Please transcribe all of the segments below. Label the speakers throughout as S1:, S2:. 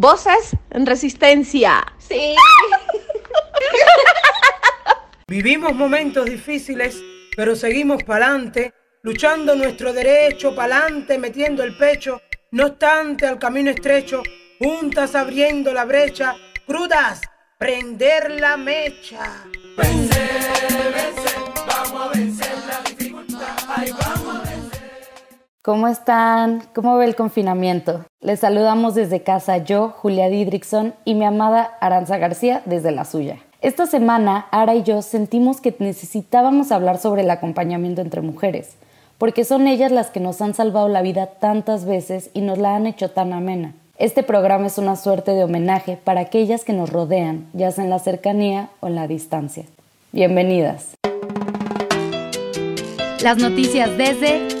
S1: Voces en resistencia.
S2: Sí.
S3: Vivimos momentos difíciles, pero seguimos para adelante, luchando nuestro derecho, para adelante, metiendo el pecho. No obstante, al camino estrecho, juntas abriendo la brecha, crudas, prender la mecha. Vencer, vencer, vamos a vencer
S4: ¿Cómo están? ¿Cómo ve el confinamiento? Les saludamos desde casa yo, Julia Didrikson, y mi amada Aranza García desde la suya. Esta semana, Ara y yo sentimos que necesitábamos hablar sobre el acompañamiento entre mujeres, porque son ellas las que nos han salvado la vida tantas veces y nos la han hecho tan amena. Este programa es una suerte de homenaje para aquellas que nos rodean, ya sea en la cercanía o en la distancia. Bienvenidas.
S5: Las noticias desde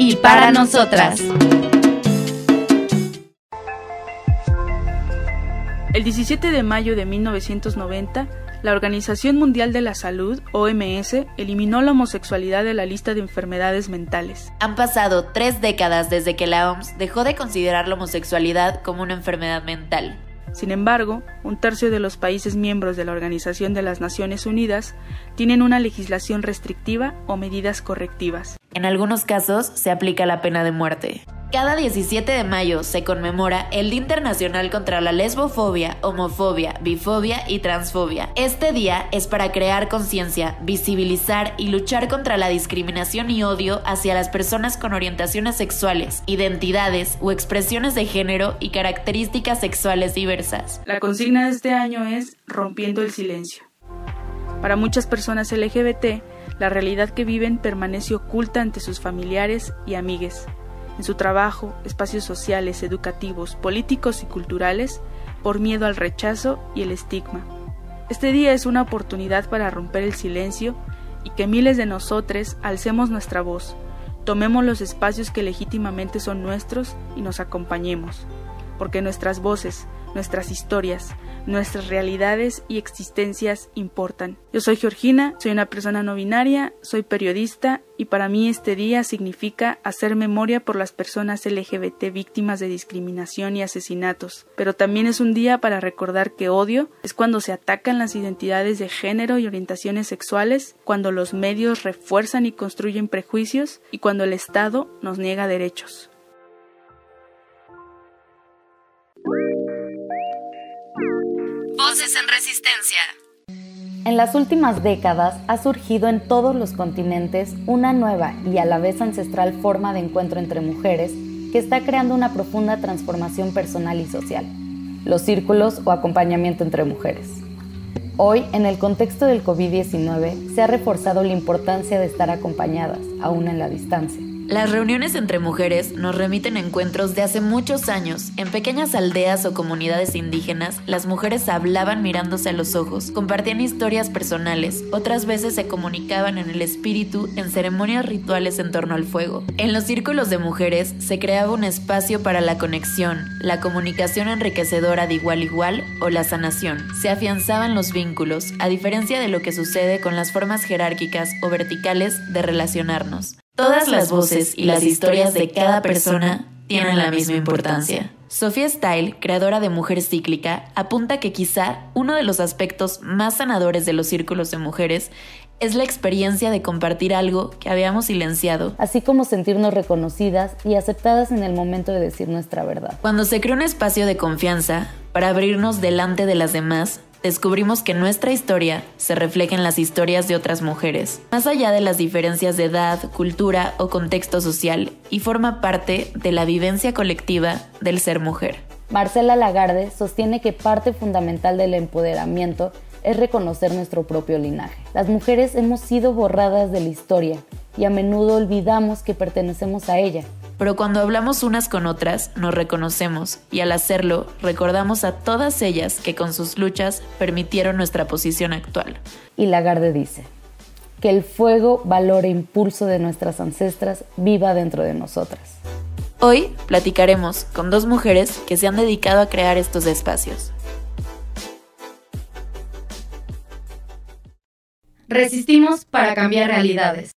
S5: y para nosotras.
S6: El 17 de mayo de 1990, la Organización Mundial de la Salud, OMS, eliminó la homosexualidad de la lista de enfermedades mentales.
S7: Han pasado tres décadas desde que la OMS dejó de considerar la homosexualidad como una enfermedad mental.
S6: Sin embargo, un tercio de los países miembros de la Organización de las Naciones Unidas tienen una legislación restrictiva o medidas correctivas.
S7: En algunos casos se aplica la pena de muerte. Cada 17 de mayo se conmemora el Día Internacional contra la Lesbofobia, Homofobia, Bifobia y Transfobia. Este día es para crear conciencia, visibilizar y luchar contra la discriminación y odio hacia las personas con orientaciones sexuales, identidades o expresiones de género y características sexuales diversas.
S6: La consigna de este año es Rompiendo el Silencio. Para muchas personas LGBT, la realidad que viven permanece oculta ante sus familiares y amigues en su trabajo, espacios sociales, educativos, políticos y culturales, por miedo al rechazo y el estigma. Este día es una oportunidad para romper el silencio y que miles de nosotros alcemos nuestra voz, tomemos los espacios que legítimamente son nuestros y nos acompañemos, porque nuestras voces, nuestras historias, nuestras realidades y existencias importan. Yo soy Georgina, soy una persona no binaria, soy periodista y para mí este día significa hacer memoria por las personas LGBT víctimas de discriminación y asesinatos, pero también es un día para recordar que odio es cuando se atacan las identidades de género y orientaciones sexuales, cuando los medios refuerzan y construyen prejuicios y cuando el Estado nos niega derechos.
S5: En
S4: las últimas décadas ha surgido en todos los continentes una nueva y a la vez ancestral forma de encuentro entre mujeres que está creando una profunda transformación personal y social, los círculos o acompañamiento entre mujeres. Hoy, en el contexto del COVID-19, se ha reforzado la importancia de estar acompañadas, aún en la distancia.
S7: Las reuniones entre mujeres nos remiten a encuentros de hace muchos años. En pequeñas aldeas o comunidades indígenas, las mujeres hablaban mirándose a los ojos, compartían historias personales, otras veces se comunicaban en el espíritu en ceremonias rituales en torno al fuego. En los círculos de mujeres se creaba un espacio para la conexión, la comunicación enriquecedora de igual a igual o la sanación. Se afianzaban los vínculos, a diferencia de lo que sucede con las formas jerárquicas o verticales de relacionarnos. Todas las voces y las historias de cada persona tienen la misma importancia. Sofía Style, creadora de Mujer Cíclica, apunta que quizá uno de los aspectos más sanadores de los círculos de mujeres es la experiencia de compartir algo que habíamos silenciado.
S4: Así como sentirnos reconocidas y aceptadas en el momento de decir nuestra verdad.
S7: Cuando se crea un espacio de confianza para abrirnos delante de las demás, descubrimos que nuestra historia se refleja en las historias de otras mujeres, más allá de las diferencias de edad, cultura o contexto social, y forma parte de la vivencia colectiva del ser mujer.
S4: Marcela Lagarde sostiene que parte fundamental del empoderamiento es reconocer nuestro propio linaje. Las mujeres hemos sido borradas de la historia y a menudo olvidamos que pertenecemos a ella.
S7: Pero cuando hablamos unas con otras nos reconocemos y al hacerlo recordamos a todas ellas que con sus luchas permitieron nuestra posición actual.
S4: Y Lagarde dice, que el fuego, valor e impulso de nuestras ancestras viva dentro de nosotras.
S7: Hoy platicaremos con dos mujeres que se han dedicado a crear estos espacios.
S5: Resistimos para cambiar realidades.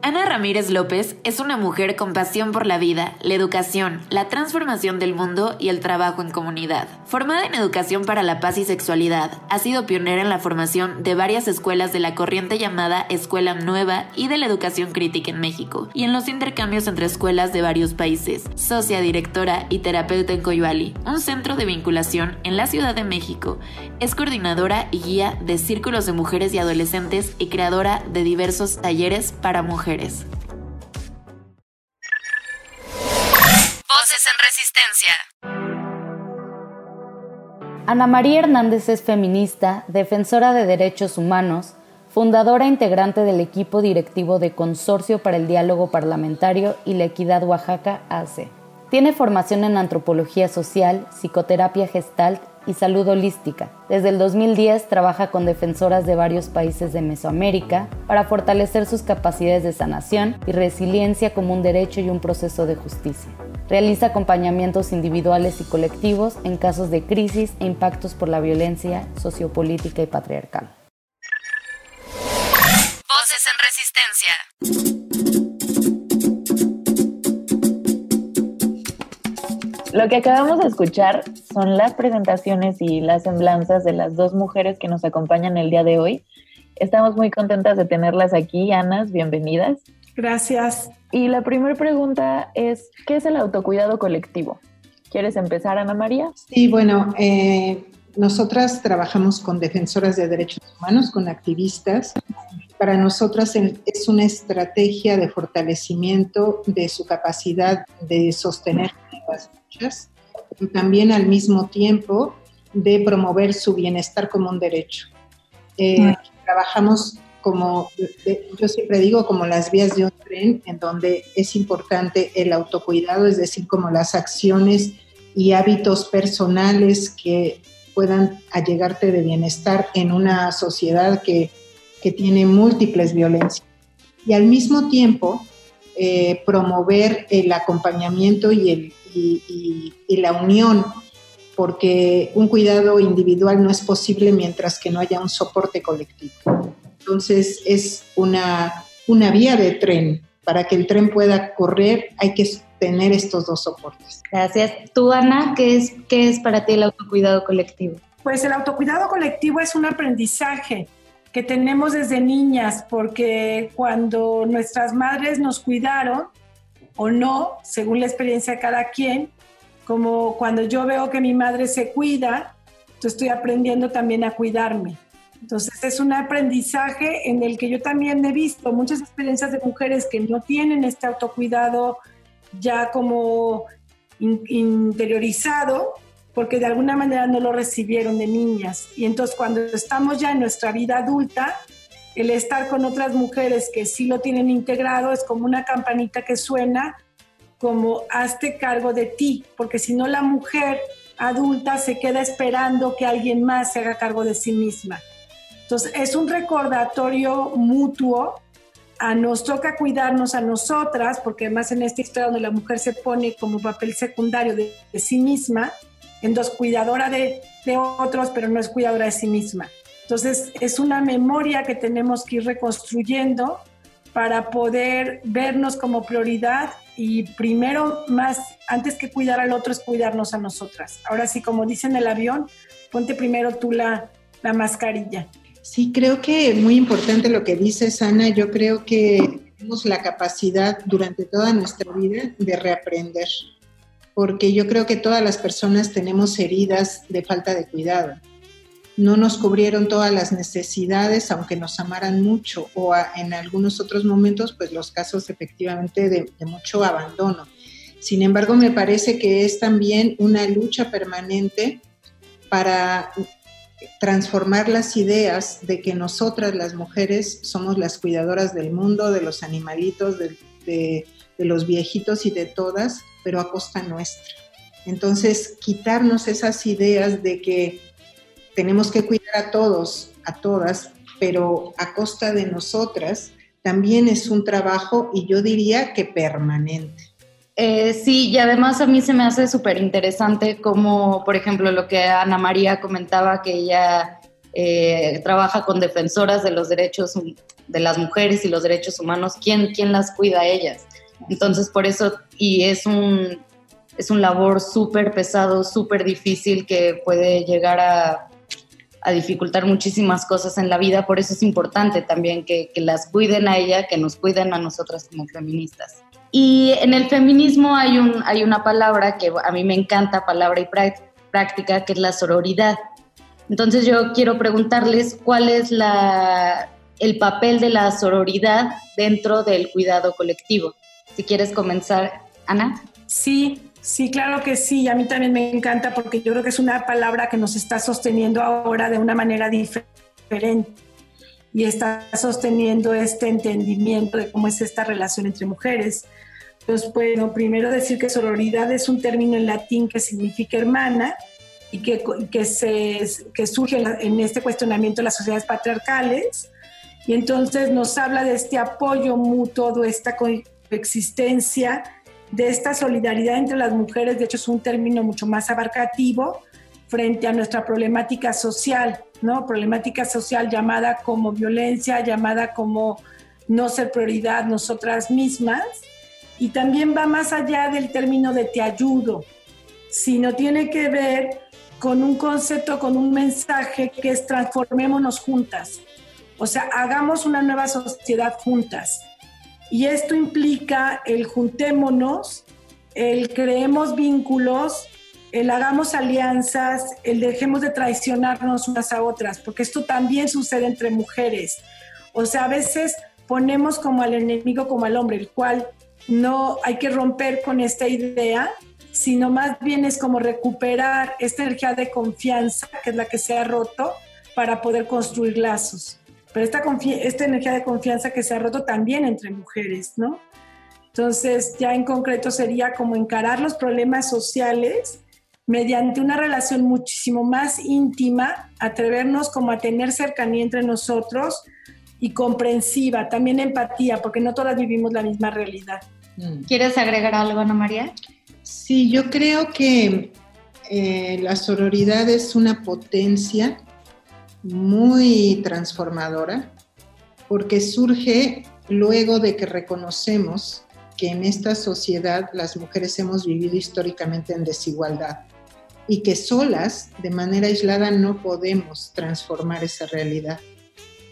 S7: Ana Ramírez López es una mujer con pasión por la vida, la educación, la transformación del mundo y el trabajo en comunidad. Formada en educación para la paz y sexualidad, ha sido pionera en la formación de varias escuelas de la corriente llamada Escuela Nueva y de la educación crítica en México, y en los intercambios entre escuelas de varios países. Socia, directora y terapeuta en Coyuali, un centro de vinculación en la Ciudad de México. Es coordinadora y guía de círculos de mujeres y adolescentes y creadora de diversos talleres para mujeres. Voces
S5: en Resistencia.
S4: Ana María Hernández es feminista, defensora de derechos humanos, fundadora e integrante del equipo directivo de Consorcio para el Diálogo Parlamentario y la Equidad Oaxaca ACE. Tiene formación en antropología social, psicoterapia gestalt y salud holística. Desde el 2010 trabaja con defensoras de varios países de Mesoamérica para fortalecer sus capacidades de sanación y resiliencia como un derecho y un proceso de justicia. Realiza acompañamientos individuales y colectivos en casos de crisis e impactos por la violencia sociopolítica y patriarcal.
S5: Voces en resistencia.
S8: Lo que acabamos de escuchar son las presentaciones y las semblanzas de las dos mujeres que nos acompañan el día de hoy. Estamos muy contentas de tenerlas aquí. Anas, bienvenidas.
S9: Gracias.
S8: Y la primera pregunta es, ¿qué es el autocuidado colectivo? ¿Quieres empezar, Ana María?
S9: Sí, bueno, eh, nosotras trabajamos con defensoras de derechos humanos, con activistas. Para nosotras es una estrategia de fortalecimiento de su capacidad de sostener las y también al mismo tiempo de promover su bienestar como un derecho. Eh, trabajamos como, yo siempre digo, como las vías de un tren, en donde es importante el autocuidado, es decir, como las acciones y hábitos personales que puedan allegarte de bienestar en una sociedad que, que tiene múltiples violencias. Y al mismo tiempo, eh, promover el acompañamiento y el, y, la unión, porque un cuidado individual no es posible mientras que no haya un soporte colectivo. Entonces es una, una vía de tren. Para que el tren pueda correr hay que tener estos dos soportes.
S10: Gracias. Tú, Ana, ¿qué es, qué es para ti el autocuidado colectivo?
S11: Pues el autocuidado colectivo es un aprendizaje que tenemos desde niñas, porque cuando nuestras madres nos cuidaron, o no, según la experiencia de cada quien, como cuando yo veo que mi madre se cuida, yo estoy aprendiendo también a cuidarme. Entonces es un aprendizaje en el que yo también he visto muchas experiencias de mujeres que no tienen este autocuidado ya como interiorizado, porque de alguna manera no lo recibieron de niñas. Y entonces cuando estamos ya en nuestra vida adulta, el estar con otras mujeres que sí lo tienen integrado es como una campanita que suena como hazte cargo de ti, porque si no la mujer adulta se queda esperando que alguien más se haga cargo de sí misma. Entonces es un recordatorio mutuo, a nos toca cuidarnos a nosotras, porque además en esta historia donde la mujer se pone como papel secundario de, sí misma, en dos cuidadora de, de otros, pero no es cuidadora de sí misma. Entonces, es una memoria que tenemos que ir reconstruyendo para poder vernos como prioridad y primero, más, antes que cuidar al otro, es cuidarnos a nosotras. Ahora sí, como dicen en el avión, ponte primero tú la, la mascarilla.
S9: Sí, creo que muy importante lo que dices, Ana. Yo creo que tenemos la capacidad durante toda nuestra vida de reaprender, porque yo creo que todas las personas tenemos heridas de falta de cuidado no nos cubrieron todas las necesidades, aunque nos amaran mucho, o en algunos otros momentos, pues los casos efectivamente de, mucho abandono. Sin embargo, me parece que es también una lucha permanente para transformar las ideas de que nosotras las mujeres somos las cuidadoras del mundo, de los animalitos, de, de los viejitos y de todas, pero a costa nuestra. Entonces, quitarnos esas ideas de que tenemos que cuidar a todos, a todas, pero a costa de nosotras, también es un trabajo y yo diría que permanente.
S4: Eh, sí, y además a mí se me hace súper interesante como, por ejemplo, lo que Ana María comentaba, que ella eh, trabaja con defensoras de los derechos de las mujeres y los derechos humanos. ¿Quién, quién las cuida a ellas? Entonces, por eso, y es un, es un labor súper pesado, súper difícil que puede llegar a, a, dificultar muchísimas cosas en la vida. Por eso es importante también que, que las cuiden a ella, que nos cuiden a nosotras como feministas. Y en el feminismo hay, un, hay una palabra que a mí me encanta, palabra y práctica, que es la sororidad. Entonces yo quiero preguntarles cuál es la, el papel de la sororidad dentro del cuidado colectivo. Si quieres comenzar, Ana.
S11: Sí, sí, claro que sí. A mí también me encanta porque yo creo que es una palabra que nos está sosteniendo ahora de una manera diferente y está sosteniendo este entendimiento de cómo es esta relación entre mujeres. Entonces, bueno, primero decir que sororidad es un término en latín que significa hermana y que, que, se, que surge en este cuestionamiento de las sociedades patriarcales. Y entonces nos habla de este apoyo mutuo, de esta coexistencia, de esta solidaridad entre las mujeres. De hecho, es un término mucho más abarcativo frente a nuestra problemática social, ¿no? Problemática social llamada como violencia, llamada como no ser prioridad nosotras mismas y también va más allá del término de te ayudo, sino tiene que ver con un concepto, con un mensaje que es transformémonos juntas. O sea, hagamos una nueva sociedad juntas. Y esto implica el juntémonos, el creemos vínculos, el hagamos alianzas, el dejemos de traicionarnos unas a otras, porque esto también sucede entre mujeres. O sea, a veces ponemos como al enemigo como al hombre, el cual no hay que romper con esta idea, sino más bien es como recuperar esta energía de confianza, que es la que se ha roto, para poder construir lazos. Pero esta, esta energía de confianza que se ha roto también entre mujeres, ¿no? Entonces, ya en concreto sería como encarar los problemas sociales mediante una relación muchísimo más íntima, atrevernos como a tener cercanía entre nosotros y comprensiva, también empatía, porque no todas vivimos la misma realidad.
S4: Mm. ¿Quieres agregar algo, Ana María?
S9: Sí, yo creo que eh, la sororidad es una potencia muy transformadora porque surge luego de que reconocemos que en esta sociedad las mujeres hemos vivido históricamente en desigualdad y que solas, de manera aislada, no podemos transformar esa realidad.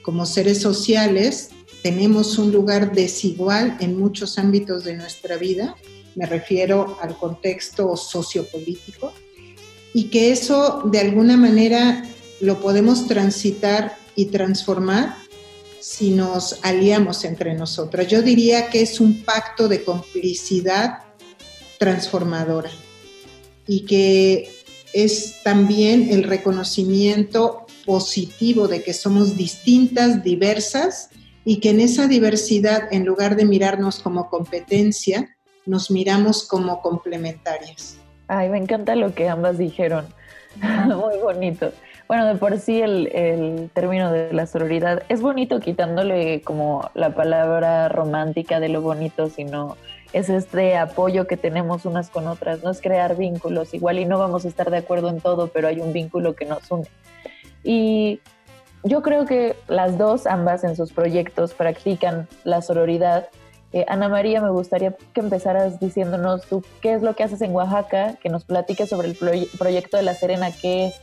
S9: Como seres sociales, tenemos un lugar desigual en muchos ámbitos de nuestra vida, me refiero al contexto sociopolítico, y que eso de alguna manera lo podemos transitar y transformar si nos aliamos entre nosotras. Yo diría que es un pacto de complicidad transformadora y que es también el reconocimiento positivo de que somos distintas, diversas y que en esa diversidad, en lugar de mirarnos como competencia, nos miramos como complementarias.
S8: Ay, me encanta lo que ambas dijeron. Muy bonito. Bueno, de por sí el, el, término de la sororidad es bonito quitándole como la palabra romántica de lo bonito, sino es este apoyo que tenemos unas con otras, no es crear vínculos, igual y no vamos a estar de acuerdo en todo, pero hay un vínculo que nos une. Y yo creo que las dos, ambas en sus proyectos, practican la sororidad. Eh, Ana María, me gustaría que empezaras diciéndonos tú qué es lo que haces en Oaxaca, que nos platiques sobre el proyecto de La Serena, qué es.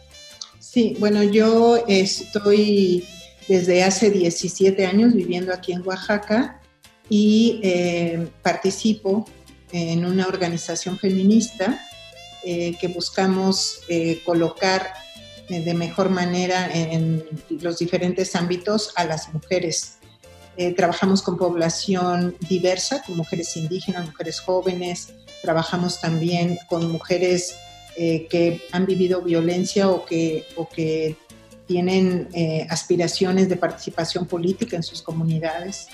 S9: Sí, bueno, yo estoy desde hace 17 años viviendo aquí en Oaxaca y eh, participo en una organización feminista eh, que buscamos eh, colocar de mejor manera en los diferentes ámbitos a las mujeres. Trabajamos con población diversa, con mujeres indígenas, mujeres jóvenes, trabajamos también con mujeres eh, que han vivido violencia o que, o que tienen eh, aspiraciones de participación política en sus comunidades.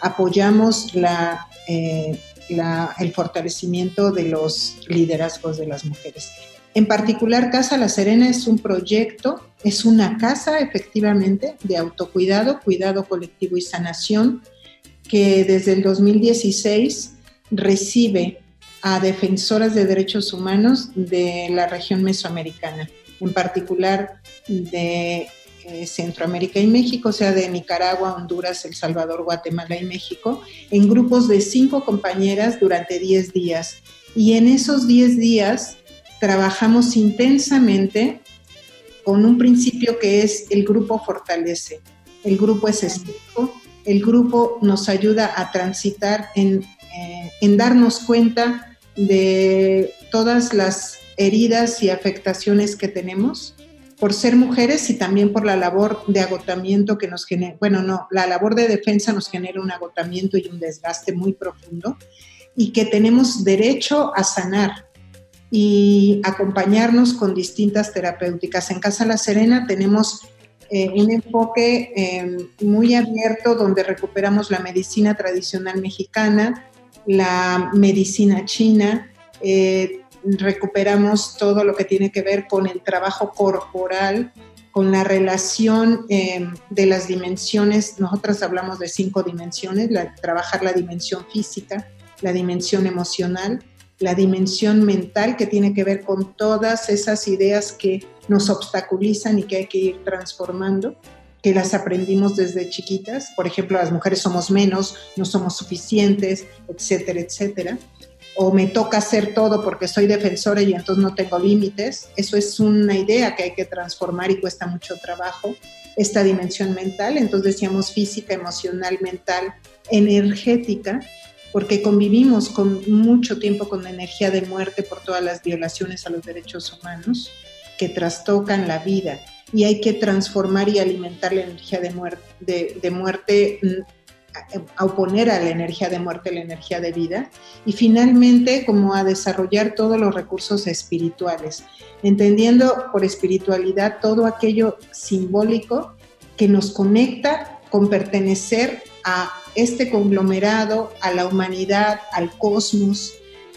S9: Apoyamos la, eh, el fortalecimiento de los liderazgos de las mujeres. En particular, Casa La Serena es un proyecto, es una casa efectivamente de autocuidado, cuidado colectivo y sanación, que desde el 2016 recibe a defensoras de derechos humanos de la región mesoamericana, en particular de eh, Centroamérica y México, o sea, de Nicaragua, Honduras, El Salvador, Guatemala y México, en grupos de cinco compañeras durante 10 días. Y en esos 10 días trabajamos intensamente con un principio que es el grupo fortalece. El grupo es espejo, el grupo nos ayuda a transitar en, eh, en darnos cuenta de todas las heridas y afectaciones que tenemos por ser mujeres y también por la labor de agotamiento que nos genera, bueno, no, la labor de defensa nos genera un agotamiento y un desgaste muy profundo y que tenemos derecho a sanar y acompañarnos con distintas terapéuticas. En Casa La Serena tenemos eh, un enfoque eh, muy abierto donde recuperamos la medicina tradicional mexicana, la medicina china, eh, recuperamos todo lo que tiene que ver con el trabajo corporal, con la relación eh, de las dimensiones. Nosotras hablamos de cinco dimensiones, trabajar la dimensión física, la dimensión emocional, la dimensión mental que tiene que ver con todas esas ideas que nos obstaculizan y que hay que ir transformando que las aprendimos desde chiquitas. Por ejemplo, las mujeres somos menos, no somos suficientes, etcétera, etcétera. O me toca hacer todo porque soy defensora y entonces no tengo límites. Eso es una idea que hay que transformar y cuesta mucho trabajo. Esta dimensión mental, entonces decíamos física, emocional, mental, energética, porque convivimos con mucho tiempo con la energía de muerte por todas las violaciones a los derechos humanos que trastocan la vida y hay que transformar y alimentar la energía de muerte, mm, a oponer a la energía de muerte la energía de vida. Y finalmente como a desarrollar todos los recursos espirituales, entendiendo por espiritualidad todo aquello simbólico que nos conecta con pertenecer a este conglomerado, a la humanidad, al cosmos,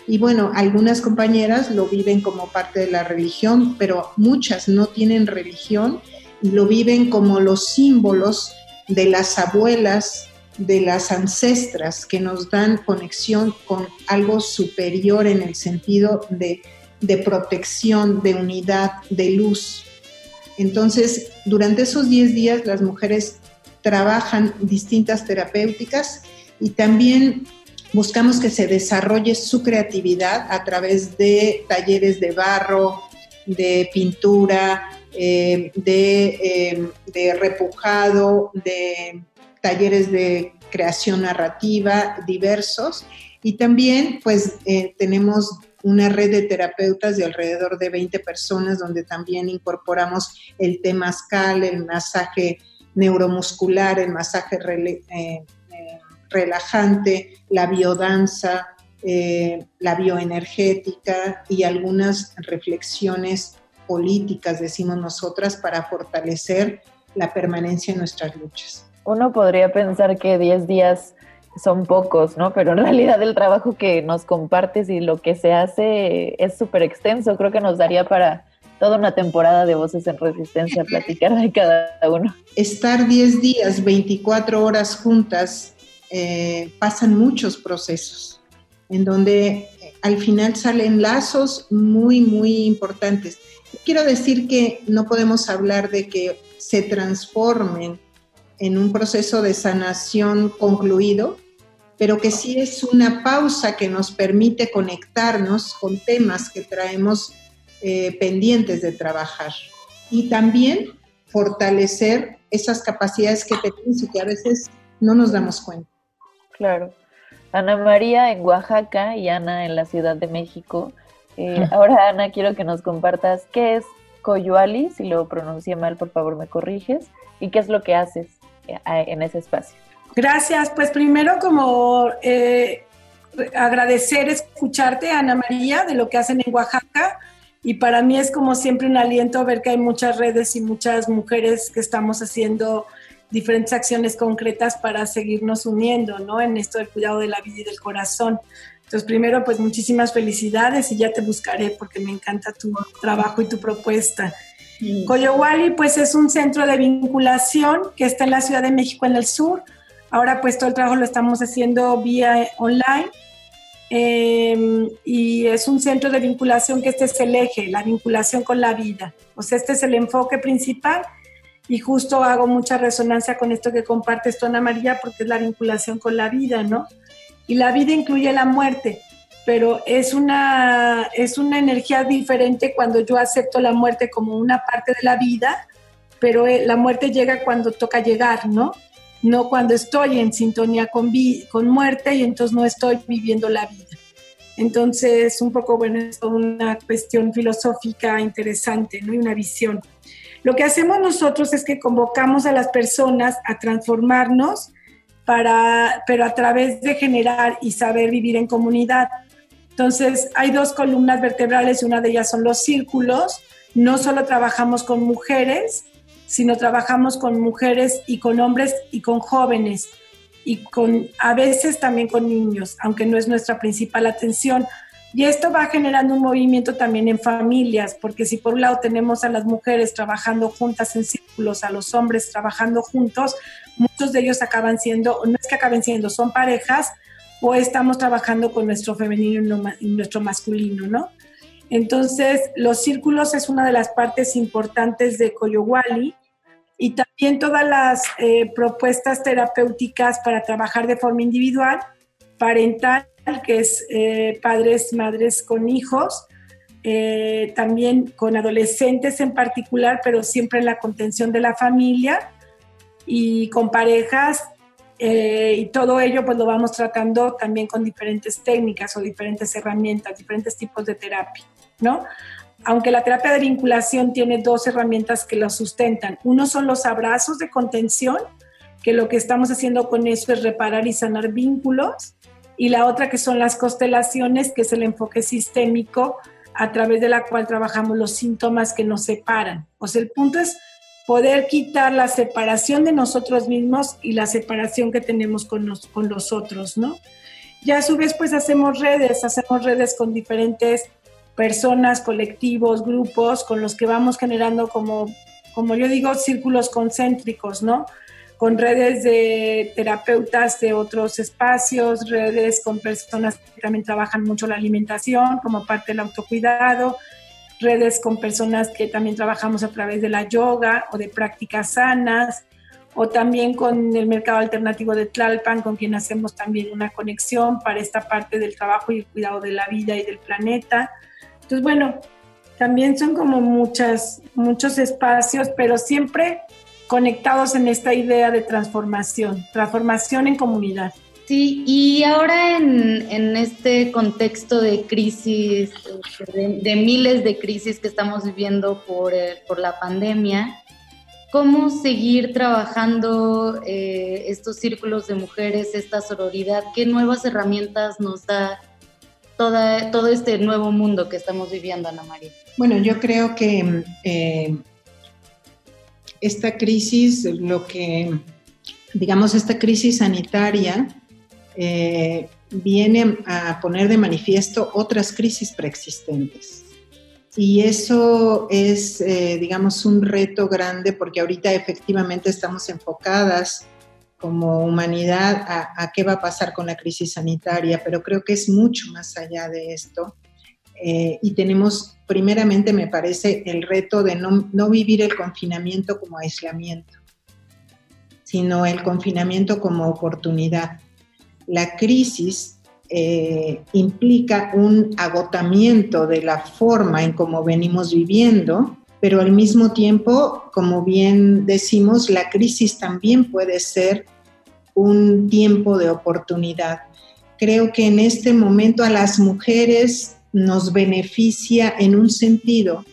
S9: y bueno, algunas compañeras lo viven como parte de la religión, pero muchas no tienen religión y lo viven como los símbolos de las abuelas, de las ancestras que nos dan conexión con algo superior en el sentido de, de protección, de unidad, de luz. Entonces, durante esos 10 días las mujeres trabajan distintas terapéuticas y también Buscamos que se desarrolle su creatividad a través de talleres de barro, de pintura, eh, eh, de, repujado, de talleres de creación narrativa diversos. Y también pues eh, tenemos una red de terapeutas de alrededor de 20 personas donde también incorporamos el temazcal, el masaje neuromuscular, el masaje relajante, la biodanza, eh, la bioenergética y algunas reflexiones políticas, decimos nosotras, para fortalecer la permanencia en nuestras luchas.
S8: Uno podría pensar que 10 días son pocos, ¿no? Pero en realidad el trabajo que nos compartes y lo que se hace es súper extenso. Creo que nos daría para toda una temporada de Voces en Resistencia platicar de cada uno.
S9: Estar 10 días, 24 horas juntas eh, pasan muchos procesos en donde eh, al final salen lazos muy, muy importantes. Quiero decir que no podemos hablar de que se transformen en un proceso de sanación concluido, pero que sí es una pausa que nos permite conectarnos con temas que traemos eh, pendientes de trabajar y también fortalecer esas capacidades que tenemos y que a veces no nos damos cuenta.
S8: Claro. Ana María en Oaxaca y Ana en la Ciudad de México. Eh, ahora, Ana, quiero que nos compartas qué es Coyuali, si lo pronuncié mal, por favor me corriges, y qué es lo que haces eh, en ese espacio.
S11: Gracias, pues primero como eh, agradecer escucharte, Ana María, de lo que hacen en Oaxaca Y para mí es como siempre un aliento ver que hay muchas redes y muchas mujeres que estamos haciendo diferentes acciones concretas para seguirnos uniendo, ¿no? En esto del cuidado de la vida y del corazón. Entonces, primero, pues muchísimas felicidades y ya te buscaré porque me encanta tu trabajo y tu propuesta. Mm. Coyowali, pues es un centro de vinculación que está en la Ciudad de México en el sur. Ahora, pues todo el trabajo lo estamos haciendo vía online. Em, y es un centro de vinculación que este es el eje, la vinculación con la vida. O sea, este es el enfoque principal y justo hago mucha resonancia con esto que compartes tú, Ana María, porque es la vinculación con la vida, ¿no? Y la vida incluye la muerte, pero es una, es una energía diferente cuando yo acepto la muerte como una parte de la vida, pero eh, la muerte llega cuando toca llegar, ¿no? No cuando estoy en sintonía con, con muerte y entonces no estoy viviendo la vida. Entonces, un poco, bueno, es una cuestión filosófica interesante, ¿no? Y una visión. Lo que hacemos nosotros es que convocamos a las personas a transformarnos, para, pero a través de generar y saber vivir en comunidad. Entonces, hay dos columnas vertebrales una de ellas son los círculos. No solo trabajamos con mujeres, sino trabajamos con mujeres y con hombres y con jóvenes y con a veces también con niños, aunque no es nuestra principal atención, y esto va generando un movimiento también en familias, porque si por un lado tenemos a las mujeres trabajando juntas en círculos, a los hombres trabajando juntos, muchos de ellos acaban siendo, no es que acaben siendo, son parejas o estamos trabajando con nuestro femenino y nuestro masculino, ¿no? Entonces, los círculos es una de las partes importantes de Coyowali y también todas las eh, propuestas terapéuticas para trabajar de forma individual, parental que es eh, padres, madres con hijos, eh, también con adolescentes en particular, pero siempre en la contención de la familia y con parejas. Eh, y todo ello pues lo vamos tratando también con diferentes técnicas o diferentes herramientas, diferentes tipos de terapia, ¿no? Aunque la terapia de vinculación tiene dos herramientas que lo sustentan. Uno son los abrazos de contención, que lo que estamos haciendo con eso es reparar y sanar vínculos y la otra que son las constelaciones, que es el enfoque sistémico a través de la cual trabajamos los síntomas que nos separan. O sea, el punto es poder quitar la separación de nosotros mismos y la separación que tenemos con los, con los otros, ¿no? Y a su vez, pues hacemos redes, hacemos redes con diferentes personas, colectivos, grupos, con los que vamos generando como, como yo digo, círculos concéntricos, ¿no? Con redes de terapeutas de otros espacios, redes con personas que también trabajan mucho la alimentación como parte del autocuidado, redes con personas que también trabajamos a través de la yoga o de prácticas sanas, o también con el mercado alternativo de Tlalpan, con quien hacemos también una conexión para esta parte del trabajo y el cuidado de la vida y del planeta. Entonces, bueno, también son como muchas, muchos espacios, pero siempre conectados en esta idea de transformación, transformación en comunidad.
S10: Sí, y ahora en, este contexto de crisis, de, miles de crisis que estamos viviendo por, por la pandemia, ¿cómo seguir trabajando eh, estos círculos de mujeres, esta sororidad? ¿Qué nuevas herramientas nos da toda, todo este nuevo mundo que estamos viviendo, Ana María?
S9: Bueno, yo creo que... Eh, esta crisis, lo que, digamos, esta crisis sanitaria eh, viene a poner de manifiesto otras crisis preexistentes. Y eso es, eh, digamos, un reto grande porque ahorita efectivamente estamos enfocadas como humanidad a, a, qué va a pasar con la crisis sanitaria, pero creo que es mucho más allá de esto. Eh, y tenemos, primeramente, me parece, el reto de no, no, vivir el confinamiento como aislamiento, sino el confinamiento como oportunidad. La crisis eh, implica un agotamiento de la forma en cómo venimos viviendo, pero al mismo tiempo, como bien decimos, la crisis también puede ser un tiempo de oportunidad. Creo que en este momento a las mujeres nos beneficia en un sentido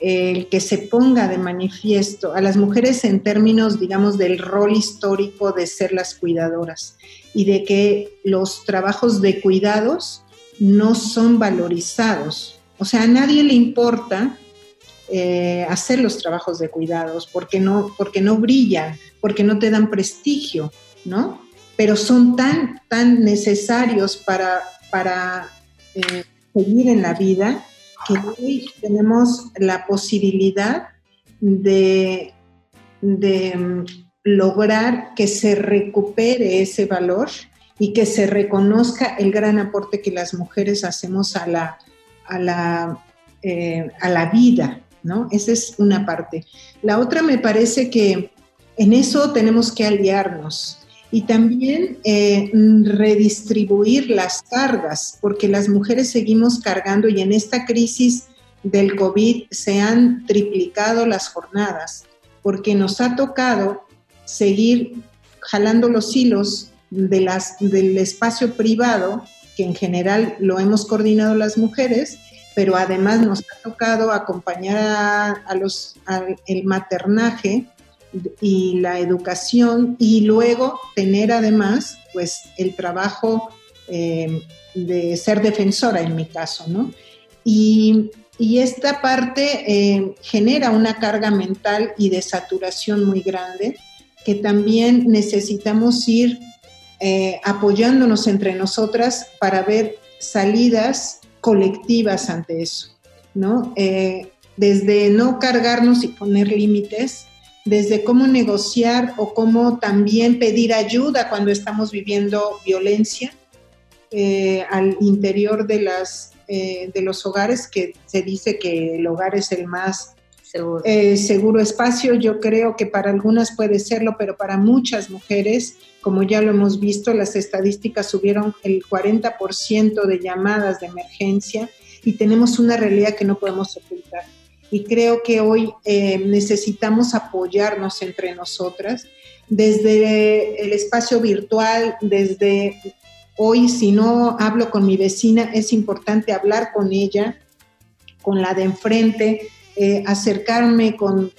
S9: el que se ponga de manifiesto a las mujeres en términos, digamos, del rol histórico de ser las cuidadoras y de que los trabajos de cuidados no son valorizados O sea, a nadie le importa eh, hacer los trabajos de cuidados porque no, porque no brillan, porque no te dan prestigio, ¿no? Pero son tan, tan necesarios para, para eh, seguir en la vida que hoy tenemos la posibilidad de, de mm, lograr que se recupere ese valor y que se reconozca el gran aporte que las mujeres hacemos a la, a la, eh, a la vida, ¿no? Esa es una parte. La otra me parece que en eso tenemos que aliarnos y también eh, redistribuir las cargas, porque las mujeres seguimos cargando y en esta crisis del COVID se han triplicado las jornadas, porque nos ha tocado seguir jalando los hilos de las, del espacio privado, que en general lo hemos coordinado las mujeres, pero además nos ha tocado acompañar a, al maternaje y la educación y luego tener además pues el trabajo eh, de ser defensora en mi caso, ¿no? Y, y esta parte eh, genera una carga mental y de saturación muy grande que también necesitamos ir eh, apoyándonos entre nosotras para ver salidas colectivas ante eso, ¿no? Desde no cargarnos y poner límites, desde cómo negociar o cómo también pedir ayuda cuando estamos viviendo violencia eh, al interior de, las, de los hogares, que se dice que el hogar es el más eh, seguro. espacio. Yo creo que para algunas puede serlo, pero para muchas mujeres, como ya lo hemos visto, las estadísticas subieron el 40% de llamadas de emergencia y tenemos una realidad que no podemos ocultar. Y creo que hoy eh, necesitamos apoyarnos entre nosotras desde el espacio virtual, desde hoy si no hablo con mi vecina, es importante hablar con ella, con la de enfrente, eh, acercarme con,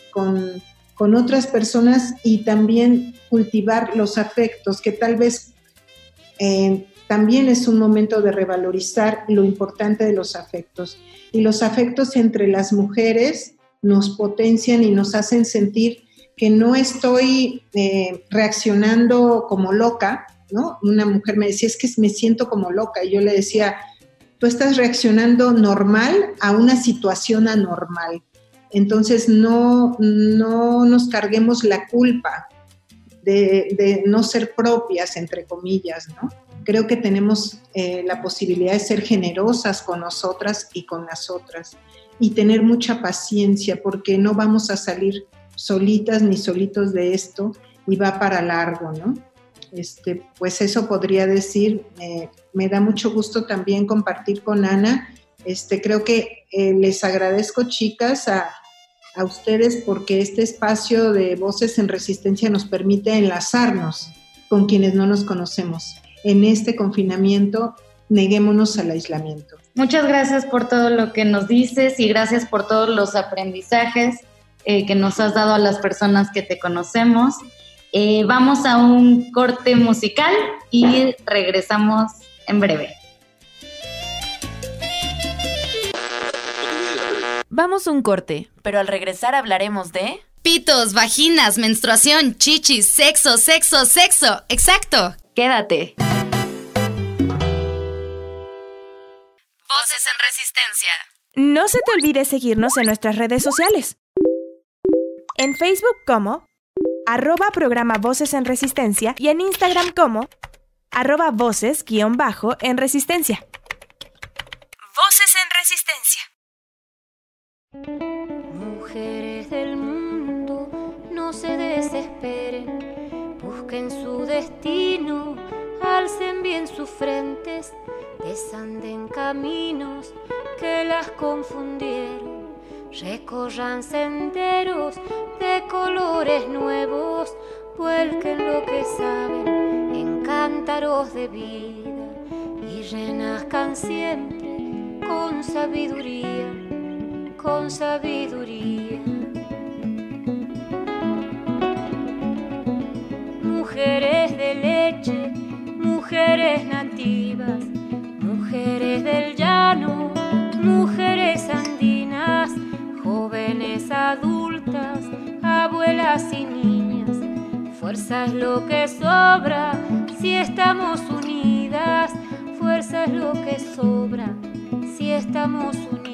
S9: otras personas y también cultivar los afectos, que tal vez eh, también es un momento de revalorizar lo importante de los afectos. Y los afectos entre las mujeres nos potencian y nos hacen sentir que no estoy eh, reaccionando como loca, ¿no? Una mujer me decía, es que me siento como loca, y yo le decía, tú estás reaccionando normal a una situación anormal. Entonces no, no nos carguemos la culpa de, no ser propias, entre comillas, ¿no? Creo que tenemos eh, la posibilidad de ser generosas con nosotras y con las otras y tener mucha paciencia porque no vamos a salir solitas ni solitos de esto y va para largo, ¿no? Este, pues eso podría decir, me da mucho gusto también compartir con Ana. Este, creo que eh, les agradezco, chicas, a, a ustedes porque este espacio de Voces en Resistencia nos permite enlazarnos con quienes no nos conocemos. En este confinamiento, neguémonos al aislamiento.
S10: Muchas gracias por todo lo que nos dices y gracias por todos los aprendizajes eh, que nos has dado a las personas que te conocemos. Eh, vamos a un corte musical y regresamos en breve.
S7: Vamos un corte, pero al regresar hablaremos de...
S5: Pitos, vaginas, menstruación, chichis, sexo, sexo, sexo. Exacto.
S7: Quédate.
S5: Voces en Resistencia.
S12: No se te olvide seguirnos en nuestras redes sociales. En Facebook como arroba programa Voces en Resistencia y en Instagram como arroba voces guion bajo en Resistencia. Voces en Resistencia.
S13: Mujeres del mundo, no se desesperen, busquen su destino, alcen bien sus frentes, desanden caminos que las confundieron, recorran senderos de colores nuevos, vuelquen lo que saben en cántaros de vida y renazcan siempre con sabiduría con sabiduría. mujeres de leche, mujeres nativas, mujeres del llano, mujeres andinas, jóvenes adultas, abuelas y niñas. Fuerza es lo que sobra si estamos unidas, fuerza es lo que sobra si estamos unidas.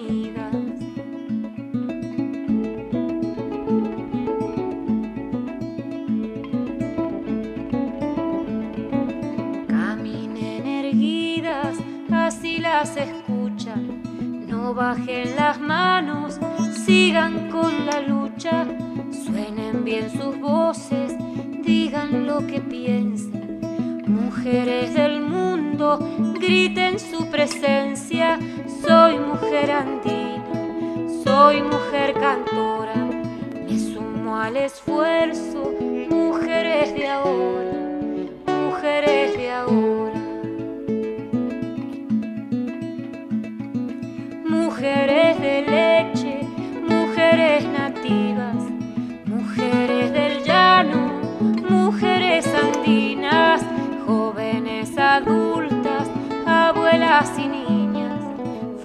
S13: Escuchan. No bajen las manos, sigan con la lucha. Suenen bien sus voces, digan lo que piensan. Mujeres del mundo, griten su presencia. Soy mujer andina, soy mujer cantora. Me sumo al esfuerzo, mujeres de ahora,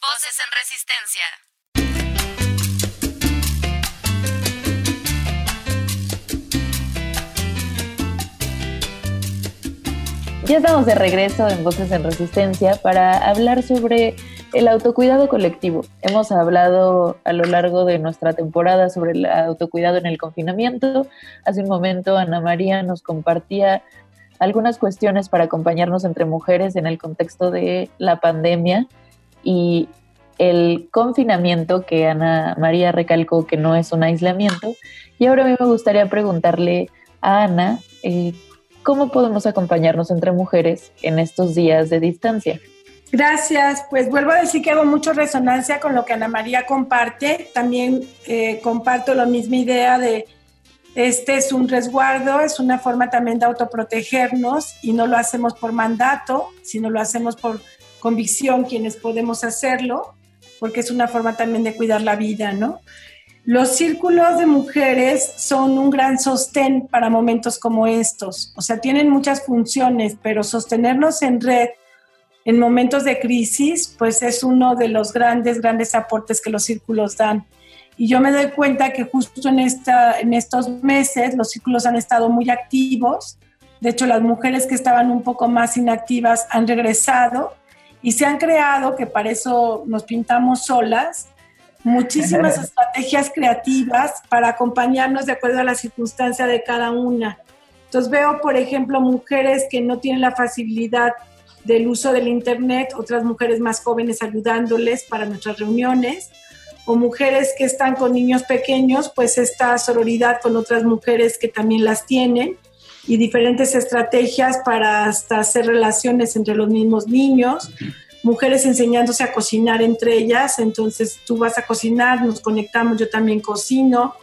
S5: Voces en Resistencia.
S8: Ya estamos de regreso en Voces en Resistencia para hablar sobre el autocuidado colectivo. Hemos hablado a lo largo de nuestra temporada sobre el autocuidado en el confinamiento. Hace un momento Ana María nos compartía algunas cuestiones para acompañarnos entre mujeres en el contexto de la pandemia y el confinamiento que Ana María recalcó que no es un aislamiento. Y ahora a mí me gustaría preguntarle a Ana, eh, ¿cómo podemos acompañarnos entre mujeres en estos días de distancia?
S11: Gracias, pues vuelvo a decir que hago mucho resonancia con lo que Ana María comparte. También eh, comparto la misma idea de este es un resguardo, es una forma también de autoprotegernos y no lo hacemos por mandato, sino lo hacemos por convicción quienes podemos hacerlo, porque es una forma también de cuidar la vida, ¿no? Los círculos de mujeres son un gran sostén para momentos como estos. O sea, tienen muchas funciones, pero sostenernos en red en momentos de crisis, pues es uno de los grandes, grandes aportes que los círculos dan. Y yo me doy cuenta que justo en, esta, en estos meses los círculos han estado muy activos. De hecho, las mujeres que estaban un poco más inactivas han regresado y se han creado, que para eso nos pintamos solas, muchísimas estrategias creativas para acompañarnos de acuerdo a la circunstancia de cada una. Entonces veo, por ejemplo, mujeres que no tienen la facilidad del uso del Internet, otras mujeres más jóvenes ayudándoles para nuestras reuniones, o mujeres que están con niños pequeños, pues esta sororidad con otras mujeres que también las tienen y diferentes estrategias para hasta hacer relaciones entre los mismos niños, mujeres enseñándose a cocinar entre ellas, entonces tú vas a cocinar, nos conectamos, yo también cocino,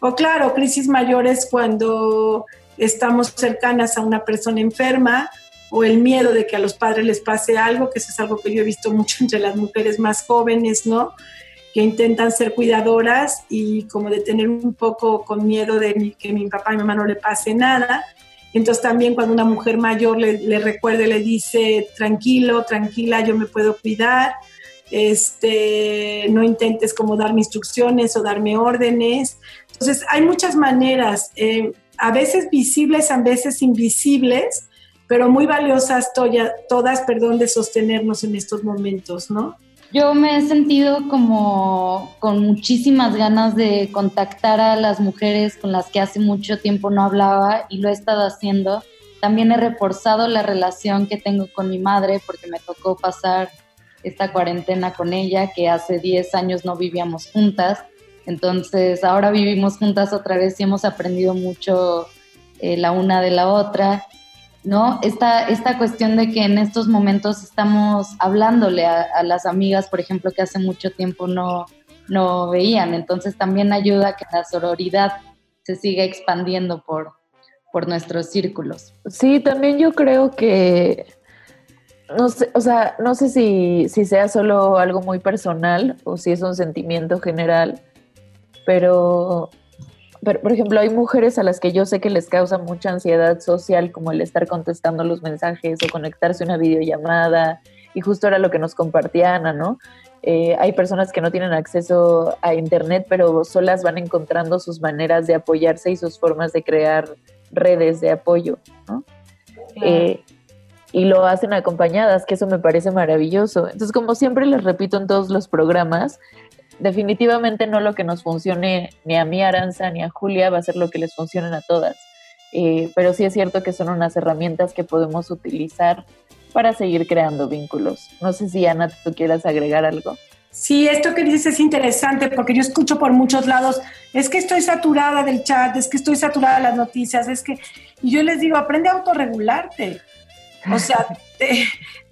S11: o claro, crisis mayores cuando estamos cercanas a una persona enferma o el miedo de que a los padres les pase algo, que eso es algo que yo he visto mucho entre las mujeres más jóvenes, ¿no? Intentan ser cuidadoras y como de tener un poco con miedo de que mi papá y mi mamá no le pase nada. Entonces también cuando una mujer mayor le, le recuerde, le dice, tranquilo, tranquila, yo me puedo cuidar, este, no intentes como darme instrucciones o darme órdenes. Entonces hay muchas maneras, eh, a veces visibles, a veces invisibles, pero muy valiosas todas, perdón, de sostenernos en estos momentos, ¿no?
S4: Yo me he sentido como con muchísimas ganas de contactar a las mujeres con las que hace mucho tiempo no hablaba y lo he estado haciendo. También he reforzado la relación que tengo con mi madre porque me tocó pasar esta cuarentena con ella, que hace 10 años no vivíamos juntas. Entonces ahora vivimos juntas otra vez y hemos aprendido mucho eh, la una de la otra. ¿No? Esta, esta cuestión de que en estos momentos estamos hablándole a, las amigas, por ejemplo, que hace mucho tiempo no, no veían. Entonces también ayuda a que la sororidad se siga expandiendo por, por nuestros círculos.
S8: Sí, también yo creo que no sé, o sea, no sé si, si sea solo algo muy personal o si es un sentimiento general, pero, pero, por ejemplo, hay mujeres a las que yo sé que les causa mucha ansiedad social, como el estar contestando los mensajes o conectarse a una videollamada, y justo era lo que nos compartía Ana, ¿no? Eh, hay personas que no tienen acceso a Internet, pero solas van encontrando sus maneras de apoyarse y sus formas de crear redes de apoyo, ¿no? Eh, y lo hacen acompañadas, que eso me parece maravilloso. Entonces, como siempre les repito en todos los programas, definitivamente no lo que nos funcione ni a mí, Aranza, ni a Julia va a ser lo que les funcione a todas. Eh, pero sí es cierto que son unas herramientas que podemos utilizar para seguir creando vínculos. No sé si Ana, tú quieras agregar algo.
S11: Sí, esto que dices es interesante porque yo escucho por muchos lados, es que estoy saturada del chat, es que estoy saturada de las noticias, es que, y yo les digo, aprende a autorregularte. O sea,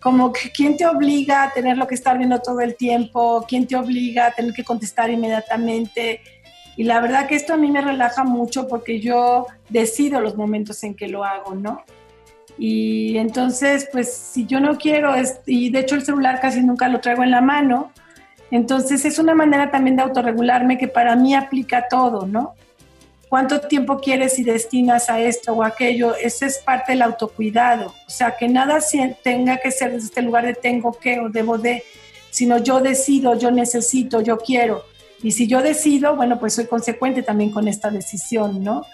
S11: como que quién te obliga a tener lo que estar viendo todo el tiempo, quién te obliga a tener que contestar inmediatamente. Y la verdad que esto a mí me relaja mucho porque yo decido los momentos en que lo hago, ¿no? Y entonces, pues si yo no quiero, y de hecho el celular casi nunca lo traigo en la mano, entonces es una manera también de autorregularme que para mí aplica todo, ¿no? Cuánto tiempo quieres y destinas a esto o aquello, ese es parte del autocuidado. O sea, que nada tenga que ser desde este lugar de tengo que o debo de, sino yo decido, yo necesito, yo quiero. Y si yo decido, bueno, pues soy consecuente también con esta decisión, ¿no?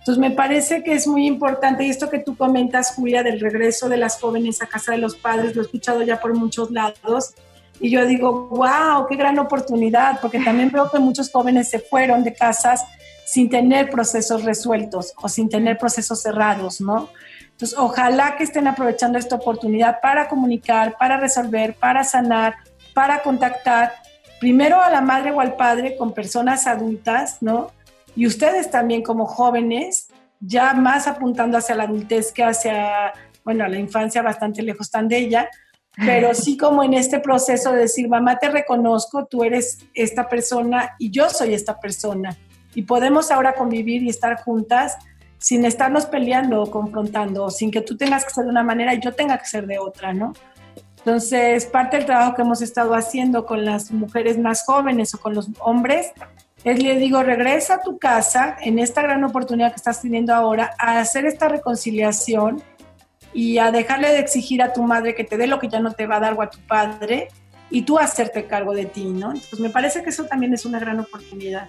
S11: Entonces me parece que es muy importante, y esto que tú comentas, Julia, del regreso de las jóvenes a casa de los padres, lo he escuchado ya por muchos lados, y yo digo, wow, qué gran oportunidad, porque también veo que muchos jóvenes se fueron de casas sin tener procesos resueltos o sin tener procesos cerrados, ¿no? Entonces, ojalá que estén aprovechando esta oportunidad para comunicar, para resolver, para sanar, para contactar primero a la madre o al padre con personas adultas, ¿no? Y ustedes también como jóvenes, ya más apuntando hacia la adultez que hacia, bueno, la infancia bastante lejos están de ella, pero sí como en este proceso de decir, mamá, te reconozco, tú eres esta persona y yo soy esta persona y podemos ahora convivir y estar juntas sin estarnos peleando o confrontando, sin que tú tengas que ser de una manera y yo tenga que ser de otra, ¿no? Entonces, parte del trabajo que hemos estado haciendo con las mujeres más jóvenes o con los hombres es, le digo, regresa a tu casa en esta gran oportunidad que estás teniendo ahora a hacer esta reconciliación y a dejarle de exigir a tu madre que te dé lo que ya no te va a dar o a tu padre y tú hacerte cargo de ti, ¿no? Entonces, me parece que eso también es una gran oportunidad.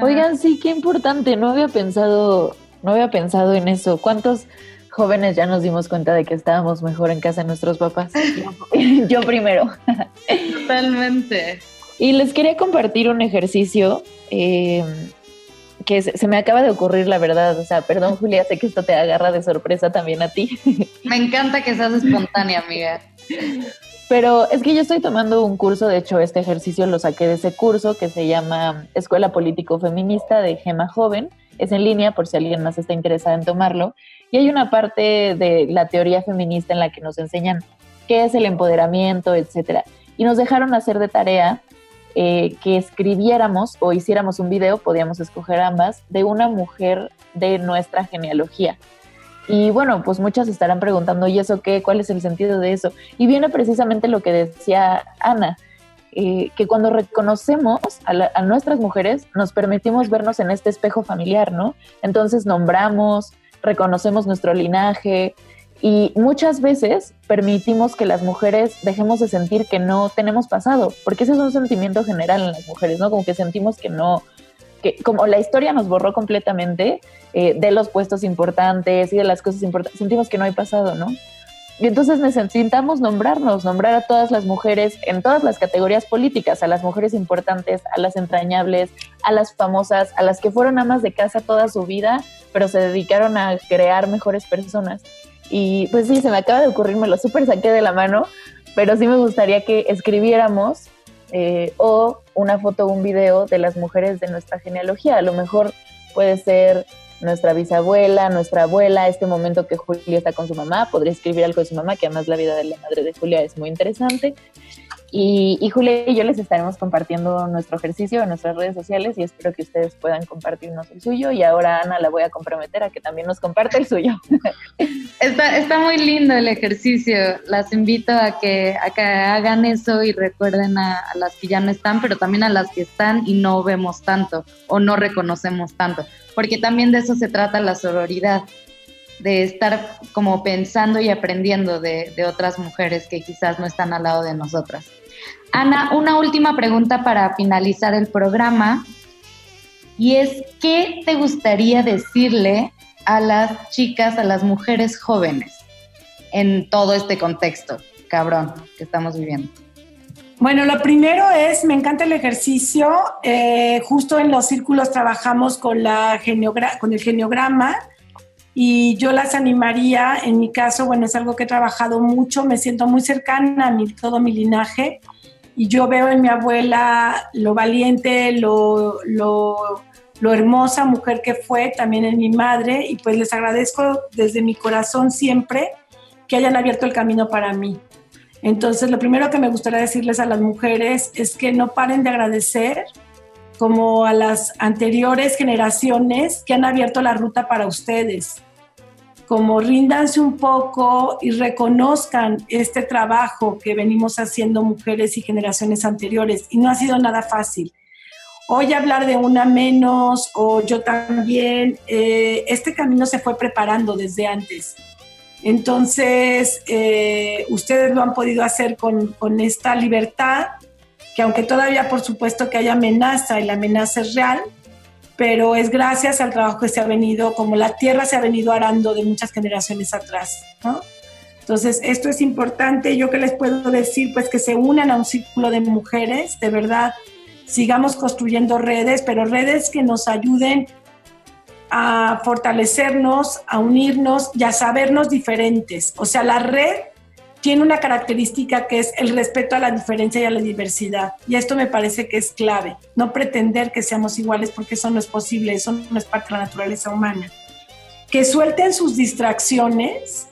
S8: Oigan, sí, qué importante, no había pensado, no había pensado en eso. ¿Cuántos jóvenes ya nos dimos cuenta de que estábamos mejor en casa de nuestros papás? Yo primero.
S4: Totalmente.
S8: Y les quería compartir un ejercicio eh, que se, me acaba de ocurrir, la verdad. O sea, perdón, Julia, sé que esto te agarra de sorpresa también a ti.
S4: Me encanta que seas espontánea, amiga.
S8: Pero es que yo estoy tomando un curso, de hecho este ejercicio lo saqué de ese curso que se llama Escuela Político Feminista de Gema Joven. Es en línea por si alguien más está interesado en tomarlo. Y hay una parte de la teoría feminista en la que nos enseñan qué es el empoderamiento, etcétera. Y nos dejaron hacer de tarea eh, que escribiéramos o hiciéramos un video, podíamos escoger ambas, de una mujer de nuestra genealogía. Y bueno, pues muchas estarán preguntando, ¿y eso qué? ¿Cuál es el sentido de eso? Y viene precisamente lo que decía Ana, eh, que cuando reconocemos a, nuestras mujeres, nos permitimos vernos en este espejo familiar, ¿no? Entonces nombramos, reconocemos nuestro linaje y muchas veces permitimos que las mujeres dejemos de sentir que no tenemos pasado, porque ese es un sentimiento general en las mujeres, ¿no? Como que sentimos que no, como la historia nos borró completamente eh, de los puestos importantes y de las cosas importantes, sentimos que no hay pasado, ¿no? Y entonces necesitamos nombrarnos, nombrar a todas las mujeres en todas las categorías políticas, a las mujeres importantes, a las entrañables, a las famosas, a las que fueron amas de casa toda su vida, pero se dedicaron a crear mejores personas. Y pues sí, se me acaba de ocurrir, me lo súper saqué de la mano, pero sí me gustaría que escribiéramos eh, o una foto o un video de las mujeres de nuestra genealogía. A lo mejor puede ser nuestra bisabuela, nuestra abuela, este momento que Julia está con su mamá, podría escribir algo de su mamá, que además la vida de la madre de Julia es muy interesante. Y, Julia y yo les estaremos compartiendo nuestro ejercicio en nuestras redes sociales y espero que ustedes puedan compartirnos el suyo. Y ahora Ana la voy a comprometer a que también nos comparte el suyo.
S10: Está, está muy lindo el ejercicio. Las invito a que, a que hagan eso y recuerden a, a las que ya no están, pero también a las que están y no vemos tanto o no reconocemos tanto. Porque también de eso se trata la sororidad de estar como pensando y aprendiendo de, otras mujeres que quizás no están al lado de nosotras. Ana, una última pregunta para finalizar el programa. Y es, ¿qué te gustaría decirle a las chicas, a las mujeres jóvenes en todo este contexto, cabrón, que estamos viviendo?
S11: Bueno, lo primero es, me encanta el ejercicio. Eh, justo en los círculos trabajamos con, la con el geniograma y yo las animaría, en mi caso, bueno, es algo que he trabajado mucho, me siento muy cercana a mi, todo mi linaje y yo veo en mi abuela lo valiente, lo, lo, lo, hermosa mujer que fue, también en mi madre, y pues les agradezco desde mi corazón siempre que hayan abierto el camino para mí. Entonces, lo primero que me gustaría decirles a las mujeres es que no paren de agradecer como a las anteriores generaciones que han abierto la ruta para ustedes como ríndanse un poco y reconozcan este trabajo que venimos haciendo mujeres y generaciones anteriores. Y no ha sido nada fácil. Hoy hablar de una menos o yo también, eh, este camino se fue preparando desde antes. Entonces, eh, ustedes lo han podido hacer con, con esta libertad, que aunque todavía por supuesto que hay amenaza y la amenaza es real, pero es gracias al trabajo que se ha venido, como la tierra se ha venido arando de muchas generaciones atrás, ¿no? Entonces, esto es importante. Yo que les puedo decir, pues que se unan a un círculo de mujeres, de verdad, sigamos construyendo redes, pero redes que nos ayuden a fortalecernos, a unirnos y a sabernos diferentes. O sea, la red tiene una característica que es el respeto a la diferencia y a la diversidad. Y esto me parece que es clave. No pretender que seamos iguales porque eso no es posible, eso no es parte de la naturaleza humana. Que suelten sus distracciones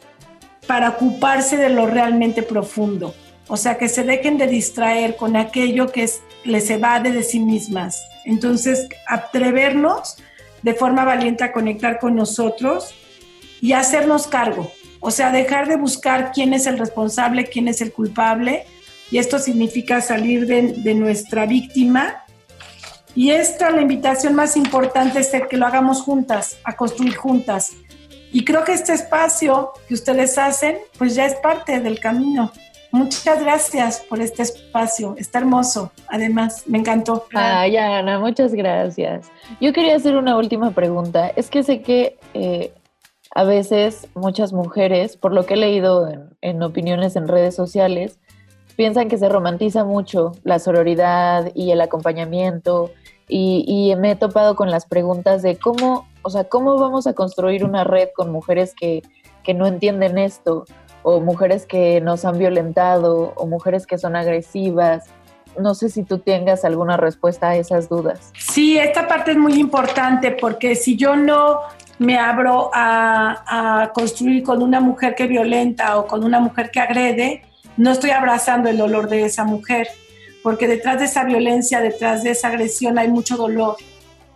S11: para ocuparse de lo realmente profundo. O sea, que se dejen de distraer con aquello que les evade de sí mismas. Entonces, atrevernos de forma valiente a conectar con nosotros y hacernos cargo o sea, dejar de buscar quién es el responsable, quién es el culpable, y esto significa salir de, nuestra víctima. Y esta, la invitación más importante es que lo hagamos juntas, a construir juntas. Y creo que este espacio que ustedes hacen, pues ya es parte del camino. Muchas gracias por este espacio, está hermoso, además, me encantó.
S8: Ay, Ana, muchas gracias. Yo quería hacer una última pregunta. Es que sé que eh, a veces muchas mujeres, por lo que he leído en, opiniones en redes sociales, piensan que se romantiza mucho la sororidad y el acompañamiento y, me he topado con las preguntas de cómo, o sea, cómo vamos a construir una red con mujeres que, que no entienden esto o mujeres que nos han violentado o mujeres que son agresivas. No sé si tú tengas alguna respuesta a esas dudas.
S11: Sí, esta parte es muy importante porque si yo no me abro a, construir con una mujer que violenta o con una mujer que agrede, no estoy abrazando el dolor de esa mujer, porque detrás de esa violencia, detrás de esa agresión hay mucho dolor,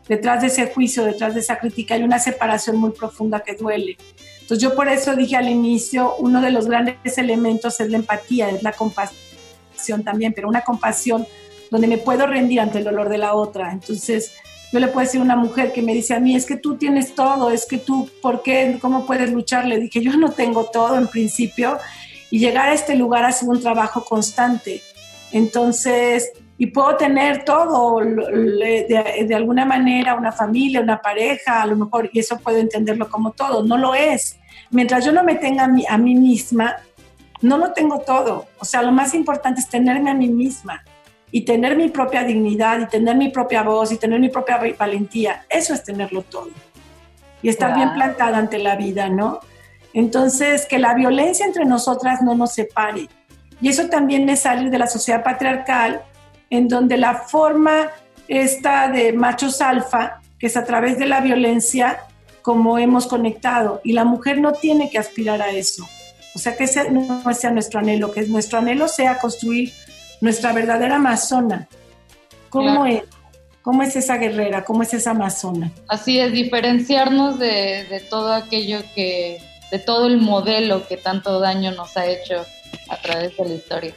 S11: detrás de ese juicio, detrás de esa crítica hay una separación muy profunda que duele. Entonces yo por eso dije al inicio, uno de los grandes elementos es la empatía, es la compasión también, pero una compasión donde me puedo rendir ante el dolor de la otra. Entonces, yo le puedo decir a una mujer que me dice a mí, es que tú tienes todo, es que tú, ¿por qué? ¿Cómo puedes luchar? Le dije, yo no tengo todo en principio y llegar a este lugar ha sido un trabajo constante. Entonces, y puedo tener todo, de, de, alguna manera, una familia, una pareja, a lo mejor, y eso puedo entenderlo como todo, no lo es. Mientras yo no me tenga a mí, a mí misma, no lo tengo todo. O sea, lo más importante es tenerme a mí misma y tener mi propia dignidad y tener mi propia voz y tener mi propia valentía, eso es tenerlo todo. Y estar bien plantada ante la vida, ¿no? Entonces, que la violencia entre nosotras no nos separe. Y eso también es salir de la sociedad patriarcal, en donde la forma esta de machos alfa, que es a través de la violencia, como hemos conectado. Y la mujer no tiene que aspirar a eso. O sea, que ese no sea nuestro anhelo, que nuestro anhelo sea construir nuestra verdadera amazona. ¿Cómo es? ¿Cómo es esa guerrera? ¿Cómo es esa amazona?
S4: Así es, diferenciarnos de, de todo aquello que, de todo el modelo que tanto daño nos ha hecho a través de la historia.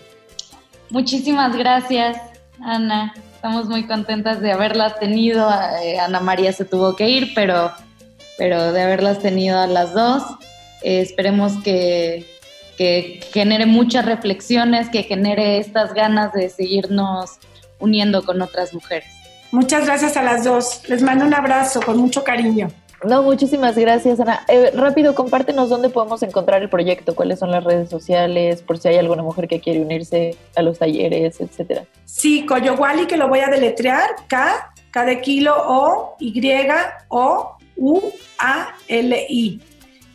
S4: Muchísimas gracias, Ana. Estamos muy contentas de haberlas tenido. Eh, Ana María se tuvo que ir, pero, pero de haberlas tenido a las dos. Eh, esperemos que, que genere muchas reflexiones, que genere estas ganas de seguirnos uniendo con otras mujeres.
S11: Muchas gracias a las dos. Les mando un abrazo con mucho cariño.
S8: No, muchísimas gracias, Ana. Eh, rápido, compártenos dónde podemos encontrar el proyecto, cuáles son las redes sociales, por si hay alguna mujer que quiere unirse a los talleres, etcétera.
S11: Sí, Coyowali, que lo voy a deletrear, K, K de kilo, O, Y, O, U, A, L, I.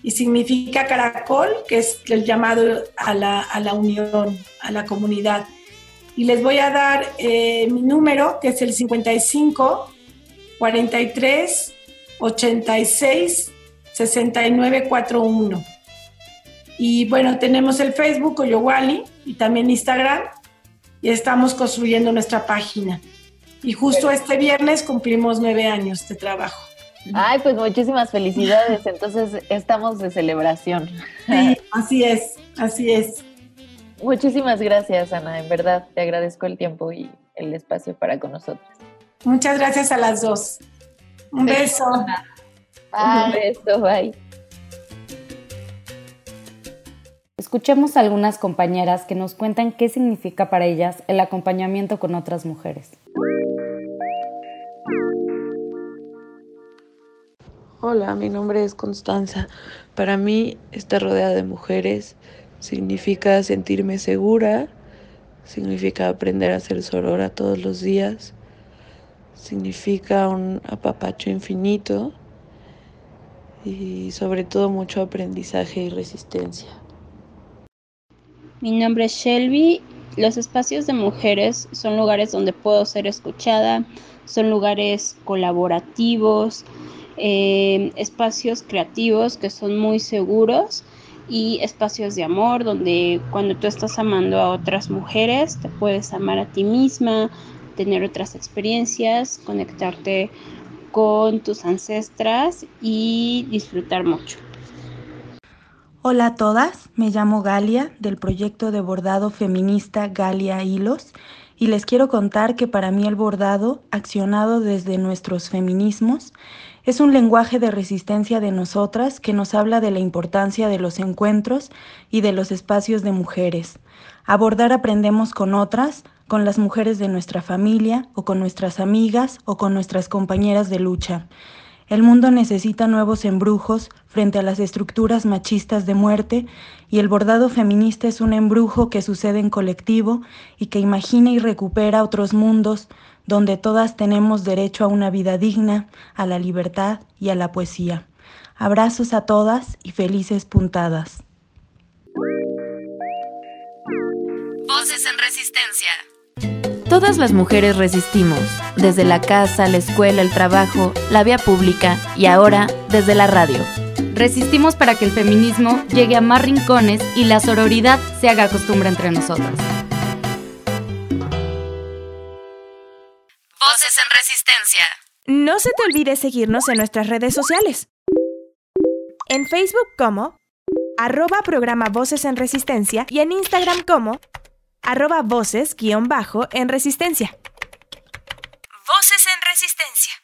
S11: Y significa caracol, que es el llamado a la, a la unión, a la comunidad. Y les voy a dar eh, mi número, que es el 55 43 86 69 41. Y bueno, tenemos el Facebook Oyowali y también Instagram y estamos construyendo nuestra página. Y justo este viernes cumplimos nueve años de trabajo.
S8: Ay, pues muchísimas felicidades. Entonces estamos de celebración.
S11: Sí, así es, así es.
S8: Muchísimas gracias, Ana. En verdad, te agradezco el tiempo y el espacio para con nosotros.
S11: Muchas gracias a las dos. Un beso.
S8: Un beso, bye.
S4: Escuchemos a algunas compañeras que nos cuentan qué significa para ellas el acompañamiento con otras mujeres.
S14: Hola, mi nombre es Constanza. Para mí, estar rodeada de mujeres significa sentirme segura, significa aprender a ser sorora todos los días, significa un apapacho infinito y sobre todo mucho aprendizaje y resistencia.
S15: Mi nombre es Shelby. Los espacios de mujeres son lugares donde puedo ser escuchada, son lugares colaborativos, eh, espacios creativos que son muy seguros y espacios de amor donde cuando tú estás amando a otras mujeres te puedes amar a ti misma, tener otras experiencias, conectarte con tus ancestras y disfrutar mucho.
S16: Hola a todas, me llamo Galia del proyecto de bordado feminista Galia Hilos y les quiero contar que para mí el bordado, accionado desde nuestros feminismos, es un lenguaje de resistencia de nosotras que nos habla de la importancia de los encuentros y de los espacios de mujeres. A bordar aprendemos con otras, con las mujeres de nuestra familia o con nuestras amigas o con nuestras compañeras de lucha. El mundo necesita nuevos embrujos frente a las estructuras machistas de muerte y el bordado feminista es un embrujo que sucede en colectivo y que imagina y recupera otros mundos donde todas tenemos derecho a una vida digna, a la libertad y a la poesía. Abrazos a todas y felices puntadas.
S5: Voces en resistencia.
S7: Todas las mujeres resistimos, desde la casa, la escuela, el trabajo, la vía pública y ahora desde la radio.
S1: Resistimos para que el feminismo llegue a más rincones y la sororidad se haga costumbre entre nosotras.
S5: Voces en resistencia.
S12: No se te olvide seguirnos en nuestras redes sociales. En Facebook como arroba programa Voces en Resistencia y en Instagram como arroba voces guion bajo en resistencia. Voces en Resistencia.